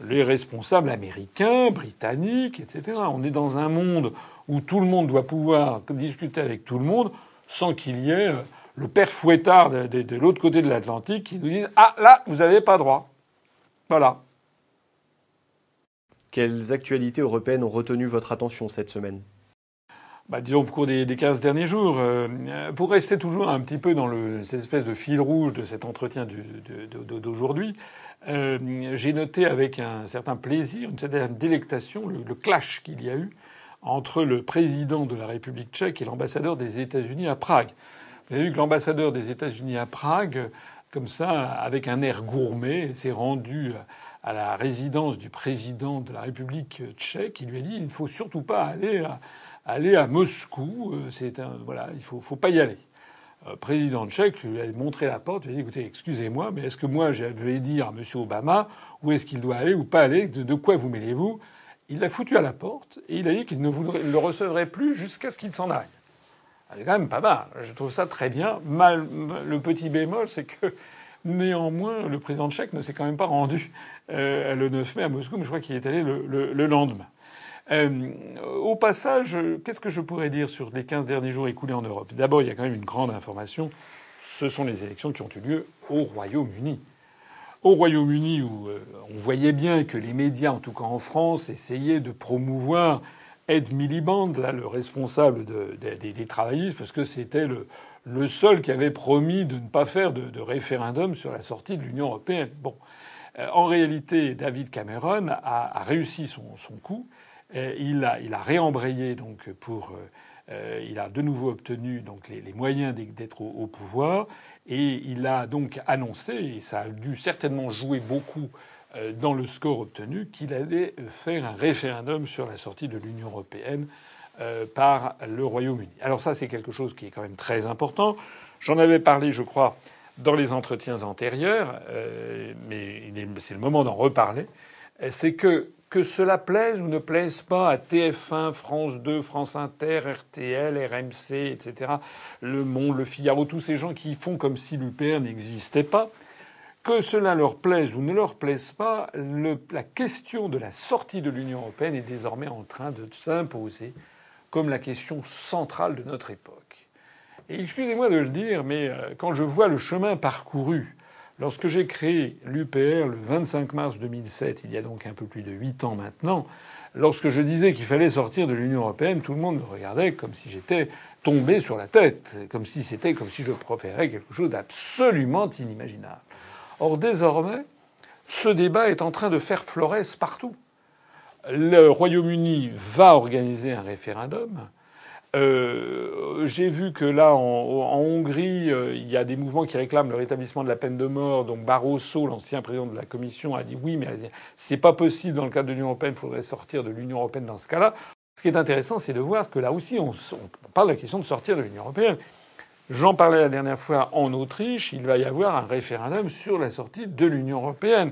les responsables américains, britanniques, etc. On est dans un monde où tout le monde doit pouvoir discuter avec tout le monde sans qu'il y ait euh, le père fouettard de, l'autre côté de l'Atlantique qui nous dise Ah là, vous n'avez pas droit. Voilà. Quelles actualités européennes ont retenu votre attention cette semaine? Bah, disons au cours des, des 15 derniers jours, euh, pour rester toujours un petit peu dans le, cette espèce de fil rouge de cet entretien d'aujourd'hui, euh, j'ai noté avec un certain plaisir, une certaine délectation, le, clash qu'il y a eu entre le président de la République tchèque et l'ambassadeur des États-Unis à Prague. Vous avez vu que l'ambassadeur des États-Unis à Prague, comme ça, avec un air gourmet, s'est rendu à la résidence du président de la République tchèque. Il lui a dit il ne faut surtout pas aller à, Moscou. Euh, c'est un voilà, il faut, faut pas y aller. Euh, président tchèque lui a montré la porte. Lui a dit écoutez, excusez-moi, mais est-ce que moi je vais dire à Monsieur Obama où est-ce qu'il doit aller ou pas aller De, quoi vous mêlez-vous? Il l'a foutu à la porte et il a dit qu'il ne le recevrait plus jusqu'à ce qu'il s'en aille. C'est quand même pas mal. Je trouve ça très bien. Mal, le petit bémol, c'est que néanmoins, le président tchèque ne s'est quand même pas rendu euh, le 9 mai à Moscou, mais je crois qu'il est allé le, lendemain. Euh, au passage, qu'est-ce que je pourrais dire sur les 15 derniers jours écoulés en Europe? D'abord, il y a quand même une grande information. Ce sont les élections qui ont eu lieu au Royaume-Uni. Au Royaume-Uni, où euh, on voyait bien que les médias, en tout cas en France, essayaient de promouvoir Ed Miliband, là, le responsable des travaillistes, parce que c'était le, seul qui avait promis de ne pas faire de, référendum sur la sortie de l'Union européenne. Bon, euh, en réalité, David Cameron a, réussi son, coup. Il, a, il a réembrayé donc pour. Euh, il a de nouveau obtenu donc les, moyens d'être au, pouvoir et il a donc annoncé et ça a dû certainement jouer beaucoup euh, dans le score obtenu qu'il allait faire un référendum sur la sortie de l'Union européenne euh, par le Royaume-Uni. Alors ça, c'est quelque chose qui est quand même très important. J'en avais parlé, je crois, dans les entretiens antérieurs, euh, mais c'est le moment d'en reparler. C'est que que cela plaise ou ne plaise pas à TF1, France 2, France Inter, RTL, RMC, etc., Le Monde, Le Figaro, tous ces gens qui font comme si l'UPR n'existait pas, que cela leur plaise ou ne leur plaise pas, la question de la sortie de l'Union européenne est désormais en train de s'imposer comme la question centrale de notre époque. Et excusez-moi de le dire, mais euh, quand je vois le chemin parcouru, lorsque j'ai créé l'UPR le 25 mars 2007, il y a donc un peu plus de huit ans maintenant, lorsque je disais qu'il fallait sortir de l'Union européenne, tout le monde me regardait comme si j'étais tombé sur la tête, comme si c'était comme si je proférais quelque chose d'absolument inimaginable. Or, désormais, ce débat est en train de faire florès partout. Le Royaume-Uni va organiser un référendum. Euh, J'ai vu que là, en, Hongrie, euh, il y a des mouvements qui réclament le rétablissement de la peine de mort. Donc Barroso, l'ancien président de la Commission, a dit oui, mais c'est pas possible dans le cadre de l'Union européenne. Il faudrait sortir de l'Union européenne dans ce cas-là. Ce qui est intéressant, c'est de voir que là aussi, on, on parle de la question de sortir de l'Union européenne. J'en parlais la dernière fois en Autriche, il va y avoir un référendum sur la sortie de l'Union européenne.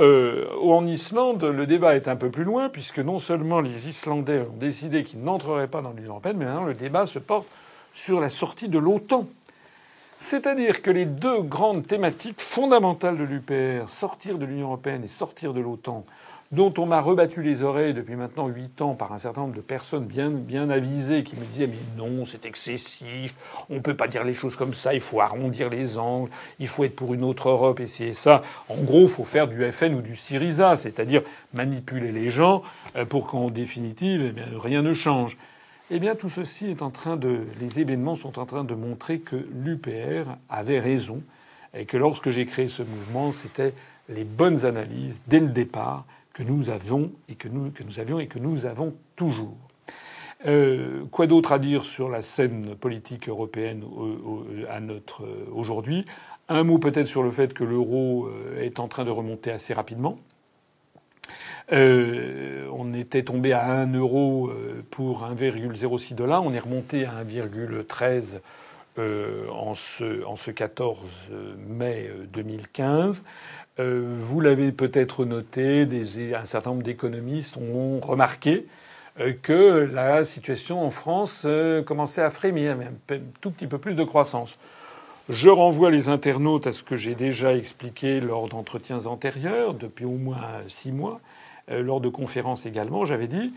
Euh, en Islande, le débat est un peu plus loin, puisque non seulement les Islandais ont décidé qu'ils n'entreraient pas dans l'Union européenne, mais maintenant le débat se porte sur la sortie de l'OTAN. C'est-à-dire que les deux grandes thématiques fondamentales de l'UPR, sortir de l'Union européenne et sortir de l'OTAN, dont on m'a rebattu les oreilles depuis maintenant huit ans par un certain nombre de personnes bien, bien avisées qui me disaient mais non, c'est excessif, on ne peut pas dire les choses comme ça, il faut arrondir les angles, il faut être pour une autre Europe et c'est ça. En gros, il faut faire du FN ou du Syriza, c'est-à-dire manipuler les gens euh, pour qu'en définitive, eh rien ne change. Eh bien, tout ceci est en train de, les événements sont en train de montrer que l'UPR avait raison et que lorsque j'ai créé ce mouvement, c'était les bonnes analyses dès le départ que nous avions et que nous, que nous avions et que nous avons toujours. Euh, quoi d'autre à dire sur la scène politique européenne à notre aujourd'hui? Un mot peut-être sur le fait que l'euro euh, est en train de remonter assez rapidement. Euh, on était tombé à 1 euro pour 1,06 dollars. On est remonté à 1,13 en ce, en ce 14 mai 2015. Euh, vous l'avez peut-être noté, un certain nombre d'économistes ont remarqué euh, que la situation en France euh, commençait à frémir, mais un tout petit peu plus de croissance. Je renvoie les internautes à ce que j'ai déjà expliqué lors d'entretiens antérieurs, depuis au moins six mois, lors de conférences également. J'avais dit,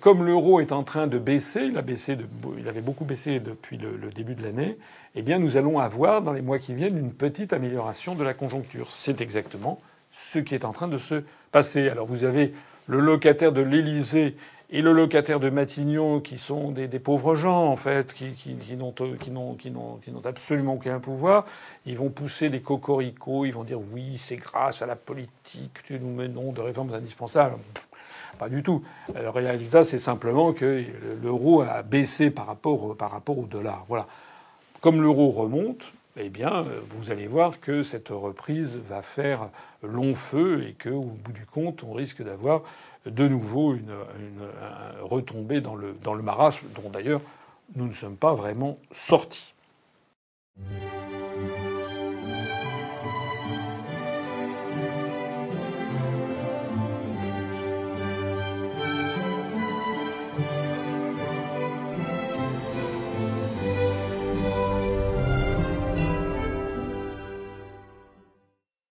comme l'euro est en train de baisser, il, a baissé il avait beaucoup baissé depuis le, début de l'année, eh bien, nous allons avoir dans les mois qui viennent une petite amélioration de la conjoncture. C'est exactement ce qui est en train de se passer. Alors, vous avez le locataire de l'Élysée et le locataire de Matignon, qui sont des, pauvres gens, en fait, qui n'ont absolument aucun pouvoir, ils vont pousser des cocoricots, ils vont dire oui, c'est grâce à la politique que nous menons de réformes indispensables. Pas du tout. Le résultat, c'est simplement que l'euro a baissé par rapport, par rapport au dollar. Voilà. Comme l'euro remonte, eh bien, vous allez voir que cette reprise va faire long feu et qu'au bout du compte, on risque d'avoir de nouveau une, retombée dans le, dans le marasme dont d'ailleurs nous ne sommes pas vraiment sortis.